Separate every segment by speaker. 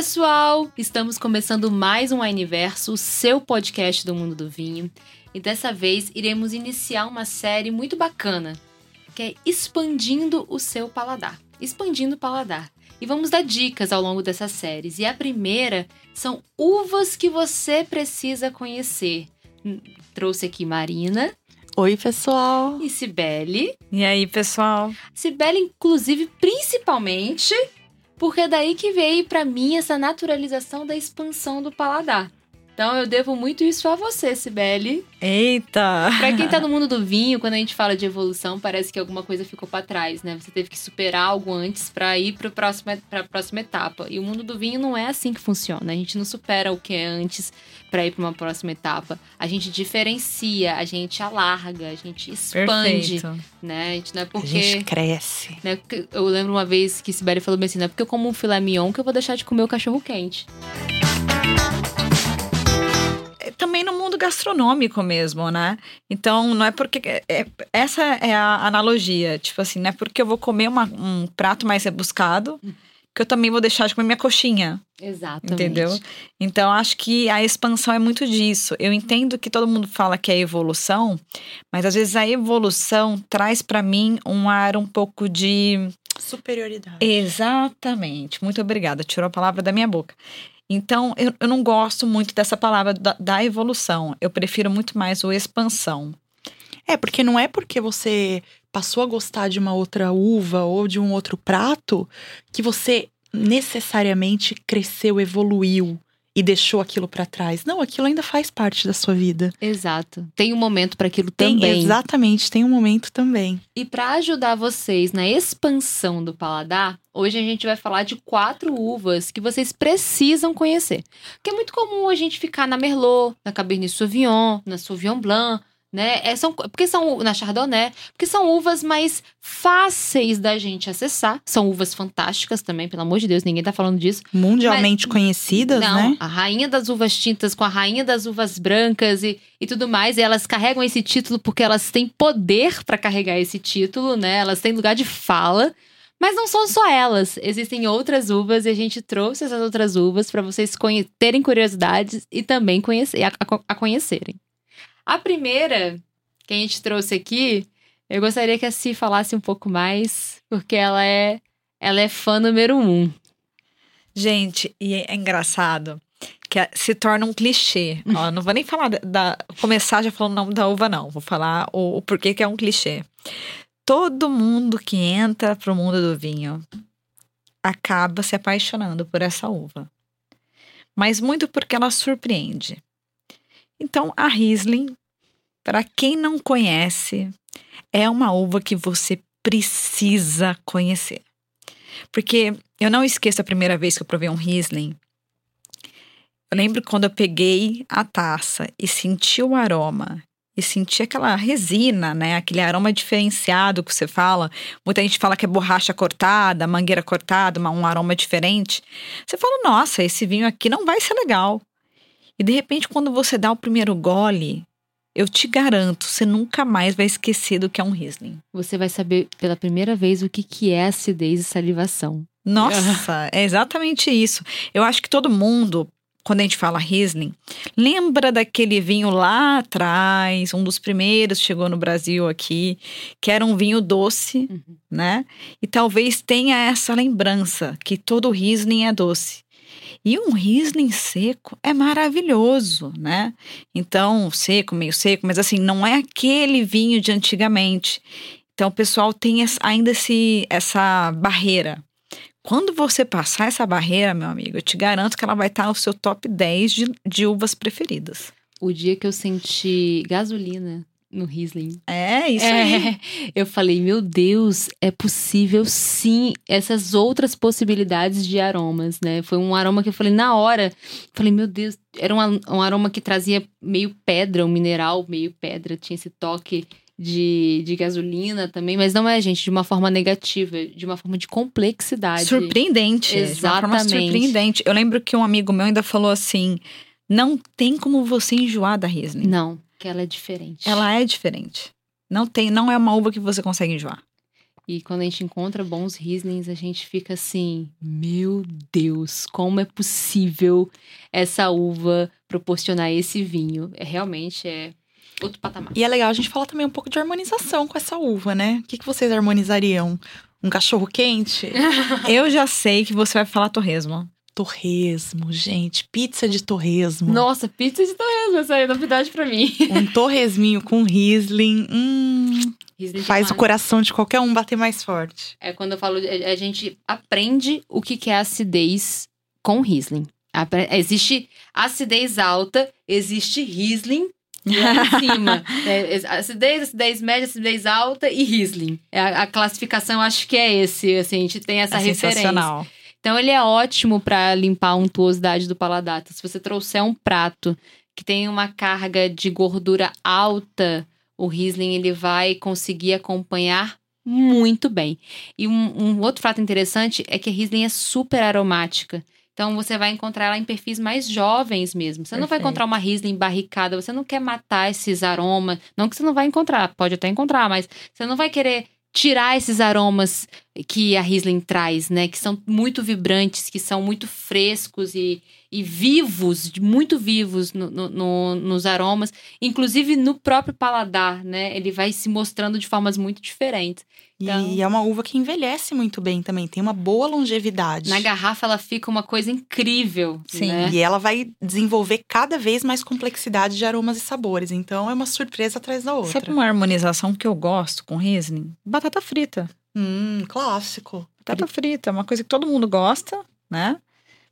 Speaker 1: pessoal! Estamos começando mais um Universo, o seu podcast do mundo do vinho. E dessa vez iremos iniciar uma série muito bacana, que é Expandindo o seu paladar. Expandindo o paladar. E vamos dar dicas ao longo dessas séries. E a primeira são uvas que você precisa conhecer. Hum, Trouxe aqui Marina
Speaker 2: Oi, pessoal.
Speaker 1: e Cibele.
Speaker 3: E aí, pessoal?
Speaker 1: Cibele, inclusive, principalmente, porque é daí que veio pra mim essa naturalização da expansão do paladar. Então eu devo muito isso a você, Cibele.
Speaker 3: Eita!
Speaker 1: Pra quem tá no mundo do vinho, quando a gente fala de evolução, parece que alguma coisa ficou pra trás, né? Você teve que superar algo antes pra ir para próxima, pra próxima etapa. E o mundo do vinho não é assim que funciona. A gente não supera o que é antes pra ir pra uma próxima etapa. A gente diferencia, a gente alarga, a gente expande,
Speaker 3: Perfeito.
Speaker 1: né? A gente não é
Speaker 2: A
Speaker 1: porque
Speaker 2: gente cresce.
Speaker 1: né? Eu lembro uma vez que Sibeli falou bem assim, não é porque eu como um filé mignon que eu vou deixar de comer o cachorro quente.
Speaker 3: Gastronômico mesmo, né? Então, não é porque. é- é- essa é a analogia. Tipo assim, não é porque eu vou comer uma- um prato mais rebuscado que eu também vou deixar de comer minha coxinha.
Speaker 1: Exatamente.
Speaker 3: Entendeu? Então, acho que a expansão é muito disso. Eu entendo que todo mundo fala que é evolução, mas às vezes a evolução traz pra mim um ar um pouco de
Speaker 2: Superioridade.
Speaker 3: Exatamente. Muito obrigada. Tirou a palavra da minha boca. Então, eu, eu não gosto muito dessa palavra da, da evolução. Eu prefiro muito mais o expansão.
Speaker 2: É, porque não é porque você passou a gostar de uma outra uva ou de um outro prato que você necessariamente cresceu, evoluiu e deixou aquilo pra trás. Não, aquilo ainda faz parte da sua vida.
Speaker 1: Exato. Tem um momento para aquilo
Speaker 2: Tem,
Speaker 1: também.
Speaker 2: exatamente, tem um momento também.
Speaker 1: E para ajudar vocês na expansão do paladar, hoje a gente vai falar de quatro uvas que vocês precisam conhecer. Porque é muito comum a gente ficar na Merlot, na Cabernet Sauvignon, na Sauvignon Blanc, né? É, são, porque são na Chardonnay, porque são uvas mais fáceis da gente acessar. São uvas fantásticas também, pelo amor de Deus, ninguém tá falando disso.
Speaker 2: Mundialmente conhecidas,
Speaker 1: Não,
Speaker 2: né?
Speaker 1: a rainha das uvas tintas com a rainha das uvas brancas e, e tudo mais. E elas carregam esse título porque elas têm poder para carregar esse título, né? Elas têm lugar de fala. Mas não são só elas. Existem outras uvas e a gente trouxe essas outras uvas para vocês terem curiosidades e também conhecer, a, a- a conhecerem. A primeira que a gente trouxe aqui, eu gostaria que a Si falasse um pouco mais, porque ela é, ela é fã número um.
Speaker 3: Gente, e é engraçado que se torna um clichê. Ó, não vou nem falar da, da- Começar já falando o nome da uva, não. Vou falar o, o porquê que é um clichê. Todo mundo que entra pro mundo do vinho acaba se apaixonando por essa uva. Mas muito porque ela surpreende. Então, a Riesling, para quem não conhece, é uma uva que você precisa conhecer. Porque eu não esqueço a primeira vez que eu provei um Riesling. Eu lembro quando eu peguei a taça e senti o aroma. E senti aquela resina, né? Aquele aroma diferenciado que você fala. Muita gente fala que é borracha cortada, mangueira cortada, um aroma diferente. Você fala, nossa, esse vinho aqui não vai ser legal. E de repente, quando você dá o primeiro gole, eu te garanto, você nunca mais vai esquecer do que é um Riesling.
Speaker 1: Você vai saber pela primeira vez o que, que é acidez e salivação.
Speaker 3: Nossa, é exatamente isso. Eu acho que todo mundo, quando a gente fala Riesling, lembra daquele vinho lá atrás, um dos primeiros chegou no Brasil aqui, que era um vinho doce,
Speaker 1: Uhum.
Speaker 3: né? E talvez tenha essa lembrança que todo Riesling é doce. E um Riesling seco é maravilhoso, né? Então, seco, meio seco, mas assim, não é aquele vinho de antigamente. Então, o pessoal tem ainda esse, essa barreira. Quando você passar essa barreira, meu amigo, eu te garanto que ela vai estar no seu top 10 de, de uvas preferidas.
Speaker 1: O dia que eu senti gasolina no Riesling.
Speaker 3: É isso aí.
Speaker 1: É, eu falei, meu Deus, é possível sim essas outras possibilidades de aromas, né? Foi um aroma que eu falei na hora. Falei, meu Deus, era um, um aroma que trazia meio pedra, um mineral meio pedra, tinha esse toque de, de gasolina também, mas não é, gente, de uma forma negativa, de uma forma de complexidade.
Speaker 3: Surpreendente. De uma forma
Speaker 1: Exatamente.
Speaker 3: surpreendente. Eu lembro que um amigo meu ainda falou assim: não tem como você enjoar da Riesling.
Speaker 1: Não, que ela é diferente.
Speaker 3: Ela é diferente. Não tem, não é uma uva que você consegue enjoar.
Speaker 1: E quando a gente encontra bons Rieslings, a gente fica assim: meu Deus, como é possível essa uva proporcionar esse vinho? É realmente é outro patamar.
Speaker 2: E é legal a gente falar também um pouco de harmonização com essa uva, né? O que, que vocês harmonizariam? Um cachorro quente?
Speaker 3: Eu já sei que você vai falar torresmo.
Speaker 2: Torresmo, gente. Pizza de torresmo.
Speaker 1: Nossa, pizza de torresmo, essa aí é novidade pra mim.
Speaker 2: Um torresminho com Riesling. Hum,
Speaker 1: Riesling
Speaker 2: faz o
Speaker 1: demais.
Speaker 2: coração de qualquer um bater mais forte.
Speaker 1: É quando eu falo, a a gente aprende o que é acidez com Riesling. Existe acidez alta, existe Riesling lá em cima. É, é, acidez, acidez média, acidez alta e Riesling. É A, a classificação, acho que é esse, assim, a gente tem essa
Speaker 3: é
Speaker 1: referência.
Speaker 3: sensacional.
Speaker 1: Então ele é ótimo pra limpar a untuosidade do paladar. Então, Se você trouxer um prato que tem uma carga de gordura alta, o Riesling ele vai conseguir acompanhar muito bem. E um, um outro fato interessante é que a Riesling é super aromática. Então você vai encontrar ela em perfis mais jovens mesmo. Você não vai
Speaker 3: Perfeito.
Speaker 1: encontrar uma Riesling barricada, você não quer matar esses aromas. Não que você não vai encontrar, pode até encontrar, mas você não vai querer tirar esses aromas que a Riesling traz, né? Que são muito vibrantes, que são muito frescos e, e vivos, muito vivos no- no- nos aromas. Inclusive no próprio paladar, né? Ele vai se mostrando de formas muito diferentes. Então-
Speaker 2: E é uma uva que envelhece muito bem também. Tem uma boa longevidade.
Speaker 1: Na garrafa ela fica uma coisa incrível,
Speaker 3: Sim.
Speaker 1: né?
Speaker 2: E ela vai desenvolver cada vez mais complexidade de aromas e sabores. Então é uma surpresa atrás da outra.
Speaker 3: Sabe uma harmonização que eu gosto com Riesling? Batata frita.
Speaker 2: Hum, clássico.
Speaker 3: Batata frita é uma coisa que todo mundo gosta, né?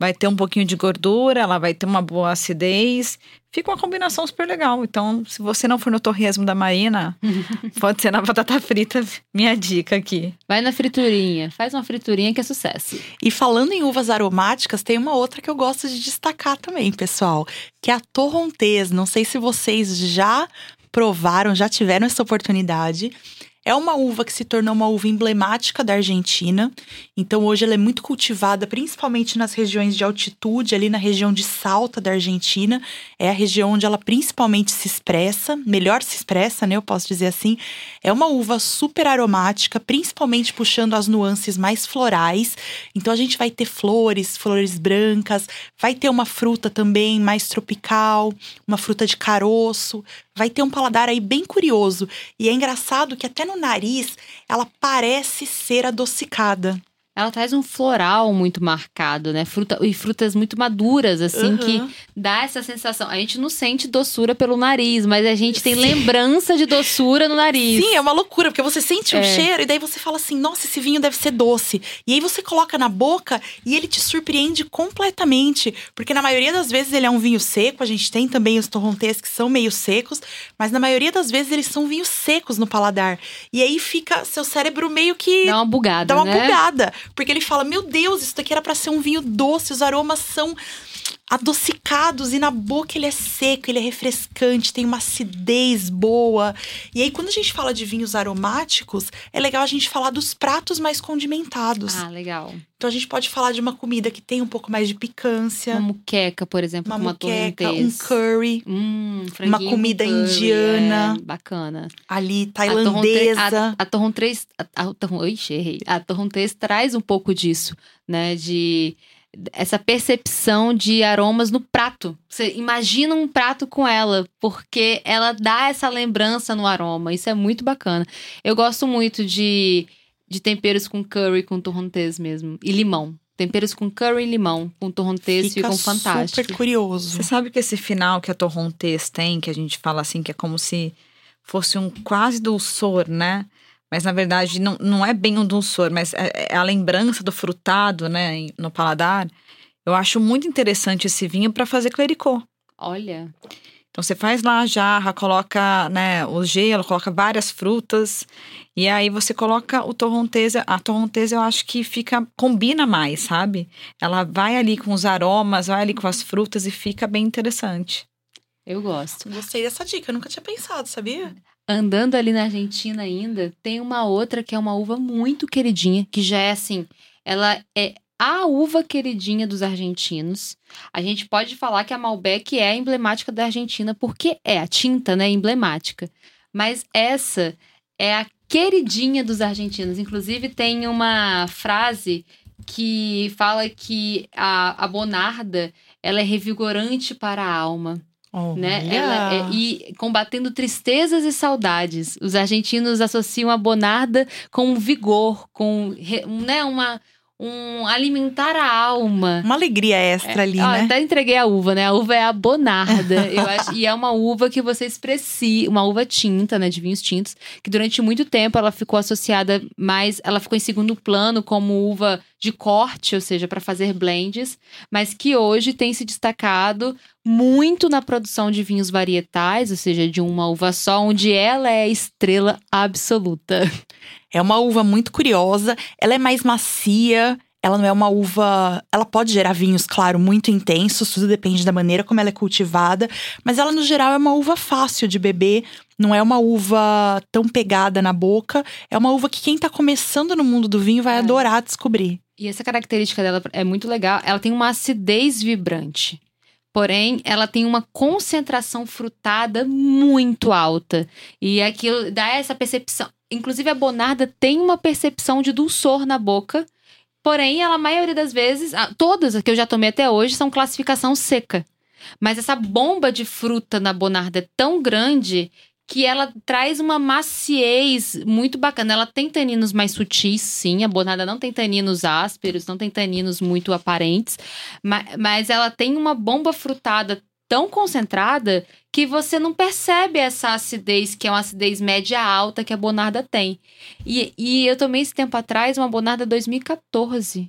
Speaker 3: Vai ter um pouquinho de gordura, ela vai ter uma boa acidez. Fica uma combinação super legal. Então, se você não for no torresmo da Marina, pode ser na batata frita, minha dica aqui.
Speaker 1: Vai na friturinha, faz uma friturinha que é sucesso.
Speaker 2: E falando em uvas aromáticas, tem uma outra que eu gosto de destacar também, pessoal, que é a Torrontés. Não sei se vocês já provaram, já tiveram essa oportunidade. É uma uva que se tornou uma uva emblemática da Argentina. Então, hoje ela é muito cultivada, principalmente nas regiões de altitude, ali na região de Salta da Argentina. É a região onde ela principalmente se expressa, melhor se expressa, né? Eu posso dizer assim. É uma uva super aromática, principalmente puxando as nuances mais florais. Então, a gente vai ter flores, flores brancas, vai ter uma fruta também mais tropical, uma fruta de caroço. Vai ter um paladar aí bem curioso. E é engraçado que até no nariz ela parece ser adocicada.
Speaker 1: Ela traz um floral muito marcado, né? Fruta, e frutas muito maduras, assim, que
Speaker 2: Aham.
Speaker 1: dá essa sensação. A gente não sente doçura pelo nariz, mas a gente tem lembrança de doçura no nariz.
Speaker 2: Sim, é uma loucura, porque você sente o
Speaker 1: É.
Speaker 2: cheiro e daí você fala assim: nossa, esse vinho deve ser doce. E aí você coloca na boca e ele te surpreende completamente. Porque na maioria das vezes ele é um vinho seco, a gente tem também os torrontés que são meio secos, mas na maioria das vezes eles são vinhos secos no paladar. E aí fica seu cérebro meio que.
Speaker 1: Dá uma bugada,
Speaker 2: Dá uma
Speaker 1: né?
Speaker 2: bugada. Porque ele fala: Meu Deus, isso daqui era pra ser um vinho doce, os aromas são adocicados e na boca ele é seco, ele é refrescante, tem uma acidez boa. E aí, quando a gente fala de vinhos aromáticos, é legal a gente falar dos pratos mais condimentados.
Speaker 1: Ah, legal.
Speaker 2: Então a gente pode falar de uma comida que tem um pouco mais de picância,
Speaker 1: Uma muqueca, por exemplo,
Speaker 2: uma
Speaker 1: uma
Speaker 2: muqueca, um curry
Speaker 1: Hum, com
Speaker 2: comida
Speaker 1: curry,
Speaker 2: indiana.
Speaker 1: é, bacana.
Speaker 2: ali,
Speaker 1: A
Speaker 2: tailandesa.
Speaker 1: A, a torrontés. A, a, torron- Ixi, errei. A torrontés traz um pouco disso, né? De essa percepção de aromas no prato. Você imagina um prato com ela, porque ela dá essa lembrança no aroma. Isso é muito bacana. Eu gosto muito de, de temperos com curry, com torrontés mesmo. E limão. Temperos com curry e limão, com torrontés
Speaker 2: Fica
Speaker 1: ficam fantásticos.
Speaker 2: super curioso.
Speaker 3: Você sabe que esse final que a Torrontés tem, que a gente fala assim, que é como se fosse um quase dulçor, né? Mas na verdade não, não é bem um dulçor, mas é, é a lembrança do frutado, né, no paladar. Eu acho muito interessante esse vinho para fazer clericot.
Speaker 1: Olha,
Speaker 3: Então você faz lá a jarra, coloca né, o gelo, coloca várias frutas e aí você coloca o torrontés. A torrontés eu acho que fica combina mais, sabe? Ela vai ali com os aromas, vai ali com as frutas e fica bem interessante.
Speaker 1: eu gosto.
Speaker 2: Gostei dessa dica, eu nunca tinha pensado, sabia?
Speaker 1: Andando ali na Argentina ainda, tem uma outra que é uma uva muito queridinha, que já é assim, ela é a uva queridinha dos argentinos. A gente pode falar que a Malbec é a emblemática da Argentina, porque é a tinta, né, emblemática. Mas essa é a queridinha dos argentinos. Inclusive, tem uma frase que fala que a, a Bonarda ela é revigorante para a alma. Né? É, e combatendo tristezas e saudades. Os argentinos associam a bonarda com vigor, com né, uma, um alimentar a alma.
Speaker 2: Uma alegria extra é, ali, ó, né?
Speaker 1: Até entreguei a uva, né? A uva é a bonarda. eu acho, e é uma uva que você expressia, uma uva tinta, né? De vinhos tintos, que durante muito tempo ela ficou associada mais. Ela ficou em segundo plano como uva de corte, ou seja, para fazer blends, mas que hoje tem se destacado muito na produção de vinhos varietais, ou seja, de uma uva só, onde ela é a estrela absoluta.
Speaker 2: É uma uva muito curiosa, ela é mais macia, ela não é uma uva. Ela pode gerar vinhos, claro, muito intensos, tudo depende da maneira como ela é cultivada, mas ela, no geral, é uma uva fácil de beber, não é uma uva tão pegada na boca, é uma uva que quem tá começando no mundo do vinho vai é. adorar descobrir.
Speaker 1: E essa característica dela é muito legal, ela tem uma acidez vibrante. Porém, ela tem uma concentração frutada muito alta. E aquilo dá essa percepção. Inclusive, a Bonarda tem uma percepção de dulçor na boca. Porém, ela, a maioria das vezes, todas que eu já tomei até hoje, são classificação seca. Mas essa bomba de fruta na Bonarda é tão grande que ela traz uma maciez muito bacana. Ela tem taninos mais sutis, sim. A bonada não tem taninos ásperos, não tem taninos muito aparentes, mas, mas ela tem uma bomba frutada tão concentrada que você não percebe essa acidez, que é uma acidez média alta que a Bonarda tem. E, e eu tomei esse tempo atrás uma Bonarda 2014,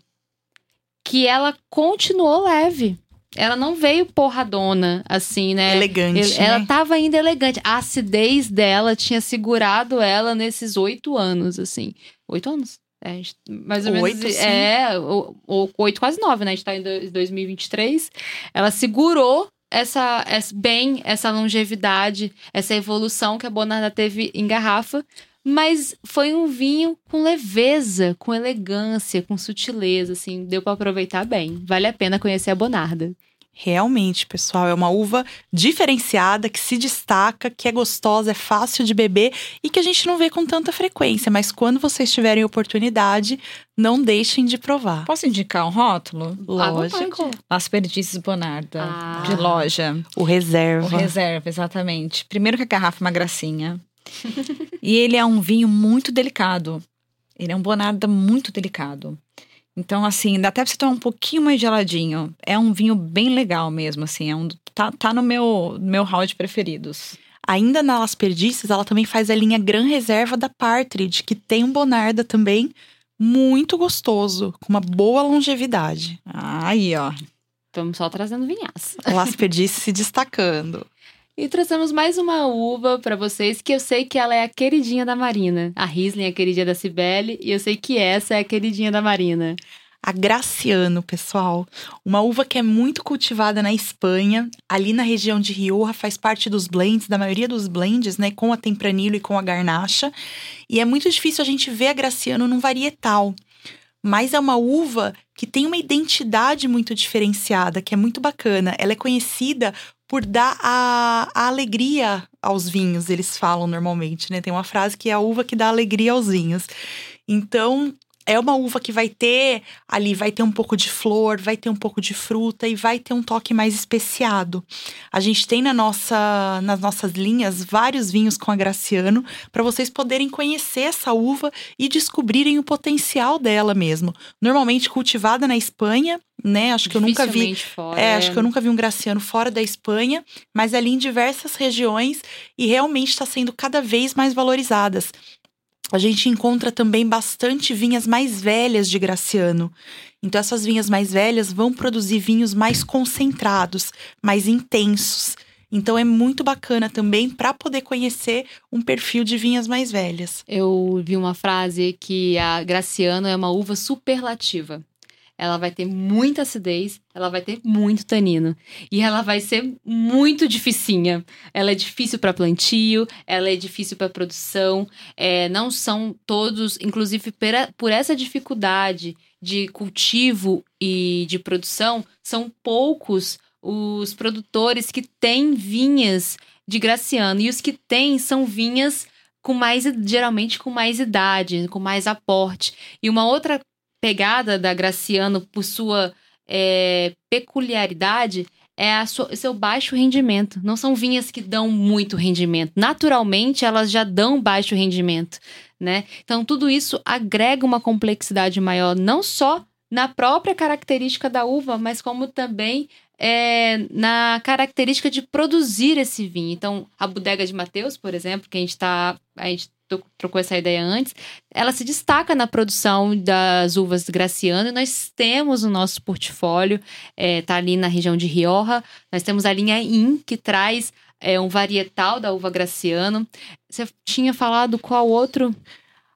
Speaker 1: que ela continuou leve. Ela não veio porradona, assim, né?
Speaker 2: Elegante.
Speaker 1: Ela
Speaker 2: né?
Speaker 1: tava ainda elegante. A acidez dela tinha segurado ela nesses oito anos, assim. Oito anos? É, mais ou
Speaker 2: oito,
Speaker 1: menos.
Speaker 2: Sim.
Speaker 1: É, oito, quase nove, né? A gente tá em 2023. Ela segurou essa, essa bem essa longevidade, essa evolução que a Bonarda teve em garrafa. Mas foi um vinho com leveza, com elegância, com sutileza, assim, deu para aproveitar bem. Vale a pena conhecer a Bonarda.
Speaker 2: Realmente, pessoal, é uma uva diferenciada, que se destaca, que é gostosa, é fácil de beber e que a gente não vê com tanta frequência. Mas quando vocês tiverem oportunidade, não deixem de provar.
Speaker 3: Posso indicar um rótulo?
Speaker 2: Lógico.
Speaker 3: Las Perdices Bonarda,
Speaker 1: Ah.
Speaker 3: de loja.
Speaker 2: O reserva.
Speaker 3: O reserva, exatamente. Primeiro que a garrafa é uma gracinha. e ele é um vinho muito delicado. Ele é um Bonarda muito delicado. Então, assim, dá até pra você tomar um pouquinho mais geladinho. É um vinho bem legal mesmo, assim. É um, tá, tá no meu, meu hall de preferidos.
Speaker 2: Ainda na Las Perdices, ela também faz a linha Gran Reserva da Partridge, que tem um Bonarda também muito gostoso, com uma boa longevidade.
Speaker 3: Aí, ó.
Speaker 1: Estamos só trazendo vinhaça.
Speaker 2: Las Perdices se destacando.
Speaker 1: E trouxemos mais uma uva para vocês que eu sei que ela é a queridinha da Marina. A Riesling é a queridinha da Cibele e eu sei que essa é a queridinha da Marina.
Speaker 2: A Graciano, pessoal. Uma uva que é muito cultivada na Espanha, ali na região de Rioja, faz parte dos blends, da maioria dos blends, né? Com a Tempranillo e com a Garnacha. E é muito difícil a gente ver a Graciano num varietal. Mas é uma uva que tem uma identidade muito diferenciada, que é muito bacana. Ela é conhecida por dar a, a, alegria aos vinhos, eles falam normalmente, né? Tem uma frase que é a uva que dá alegria aos vinhos. Então, é uma uva que vai ter ali, vai ter um pouco de flor, vai ter um pouco de fruta e vai ter um toque mais especiado. A gente tem na nossa, nas nossas linhas vários vinhos com a Graciano para vocês poderem conhecer essa uva e descobrirem o potencial dela mesmo. Normalmente cultivada na Espanha, né? Acho que eu nunca vi.
Speaker 1: Fora,
Speaker 2: é, acho que eu nunca vi um Graciano fora da Espanha, mas ali em diversas regiões e realmente está sendo cada vez mais valorizadas a gente encontra também bastante vinhas mais velhas de Graciano. Então, essas vinhas mais velhas vão produzir vinhos mais concentrados, mais intensos. Então, é muito bacana também para poder conhecer um perfil de vinhas mais velhas.
Speaker 1: Eu vi uma frase que a Graciano é uma uva superlativa ela vai ter muita acidez, ela vai ter muito tanino. E ela vai ser muito dificinha. Ela é difícil para plantio, ela é difícil para produção. É, não são todos, inclusive por essa dificuldade de cultivo e de produção, são poucos os produtores que têm vinhas de Graciano. E os que têm são vinhas com mais, geralmente com mais idade, com mais aporte. E uma outra pegada da Graciano, por sua é, peculiaridade, é a sua, seu baixo rendimento. Não são vinhas que dão muito rendimento. Naturalmente, elas já dão baixo rendimento, né? Então, tudo isso agrega uma complexidade maior, não só na própria característica da uva, mas como também é, na característica de produzir esse vinho. Então, a bodega de Mateus, por exemplo, que a gente tá. A gente trocou essa ideia antes, ela se destaca na produção das uvas Graciano e nós temos o nosso portfólio, é, tá ali na região de Rioja, nós temos a linha IN, que traz é, um varietal da uva Graciano. Você tinha falado qual outro?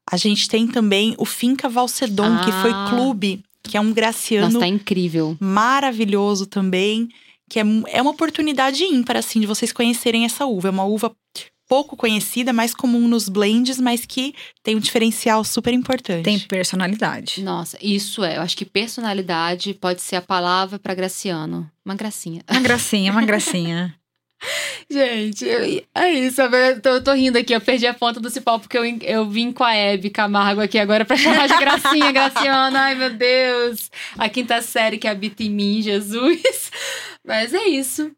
Speaker 2: A gente tem também o Finca Valcedon, ah. que foi ah. clube que é um graciano.
Speaker 1: Nossa, tá incrível.
Speaker 2: Maravilhoso também. Que é, é uma oportunidade ímpar, assim, de vocês conhecerem essa uva. É uma uva pouco conhecida, mais comum nos blends, mas que tem um diferencial super importante.
Speaker 3: Tem personalidade.
Speaker 1: Nossa, isso é. Eu acho que personalidade pode ser a palavra para Graciano. Uma gracinha.
Speaker 3: Uma gracinha, uma gracinha.
Speaker 1: Gente, é isso. Eu tô, eu tô, rindo aqui, eu perdi a ponta do cipó porque eu, eu vim com a Hebe Camargo aqui agora pra chamar de gracinha, Graciana. Ai, meu Deus. A quinta série que habita em mim, Jesus. Mas é isso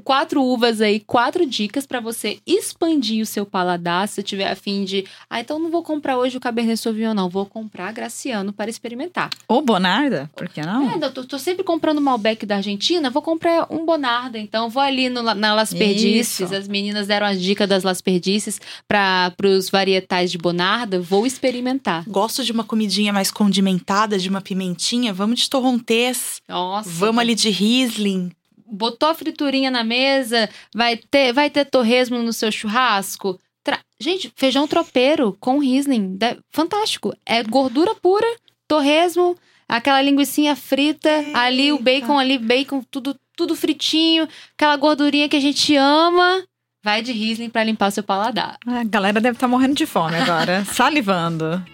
Speaker 1: quatro uvas aí, quatro dicas para você expandir o seu paladar. Se você tiver afim de, ah, então não vou comprar hoje o Cabernet Sauvignon, não, vou comprar Graciano para experimentar.
Speaker 3: Ou Bonarda, por que não?
Speaker 1: É, eu tô, tô sempre comprando Malbec da Argentina, vou comprar um Bonarda, então vou ali no, na Las Perdices, as meninas deram a dica das Las Perdices para os varietais de Bonarda, vou experimentar.
Speaker 2: Gosto de uma comidinha mais condimentada, de uma pimentinha, vamos de torrontés.
Speaker 1: Nossa.
Speaker 2: Vamos ali de Riesling
Speaker 1: botou a friturinha na mesa, vai ter, vai ter torresmo no seu churrasco. Tra... Gente, feijão tropeiro com Riesling, fantástico. É gordura pura, torresmo, aquela linguiçinha frita, Eita. ali o bacon ali, bacon tudo tudo fritinho, aquela gordurinha que a gente ama. Vai de Riesling para limpar o seu paladar.
Speaker 3: A galera deve estar tá morrendo de fome agora, salivando.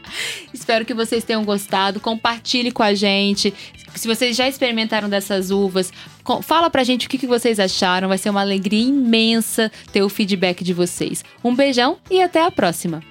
Speaker 1: Espero que vocês tenham gostado. Compartilhe com a gente. Se vocês já experimentaram dessas uvas, fala pra gente o que vocês acharam. Vai ser uma alegria imensa ter o feedback de vocês. Um beijão e até a próxima.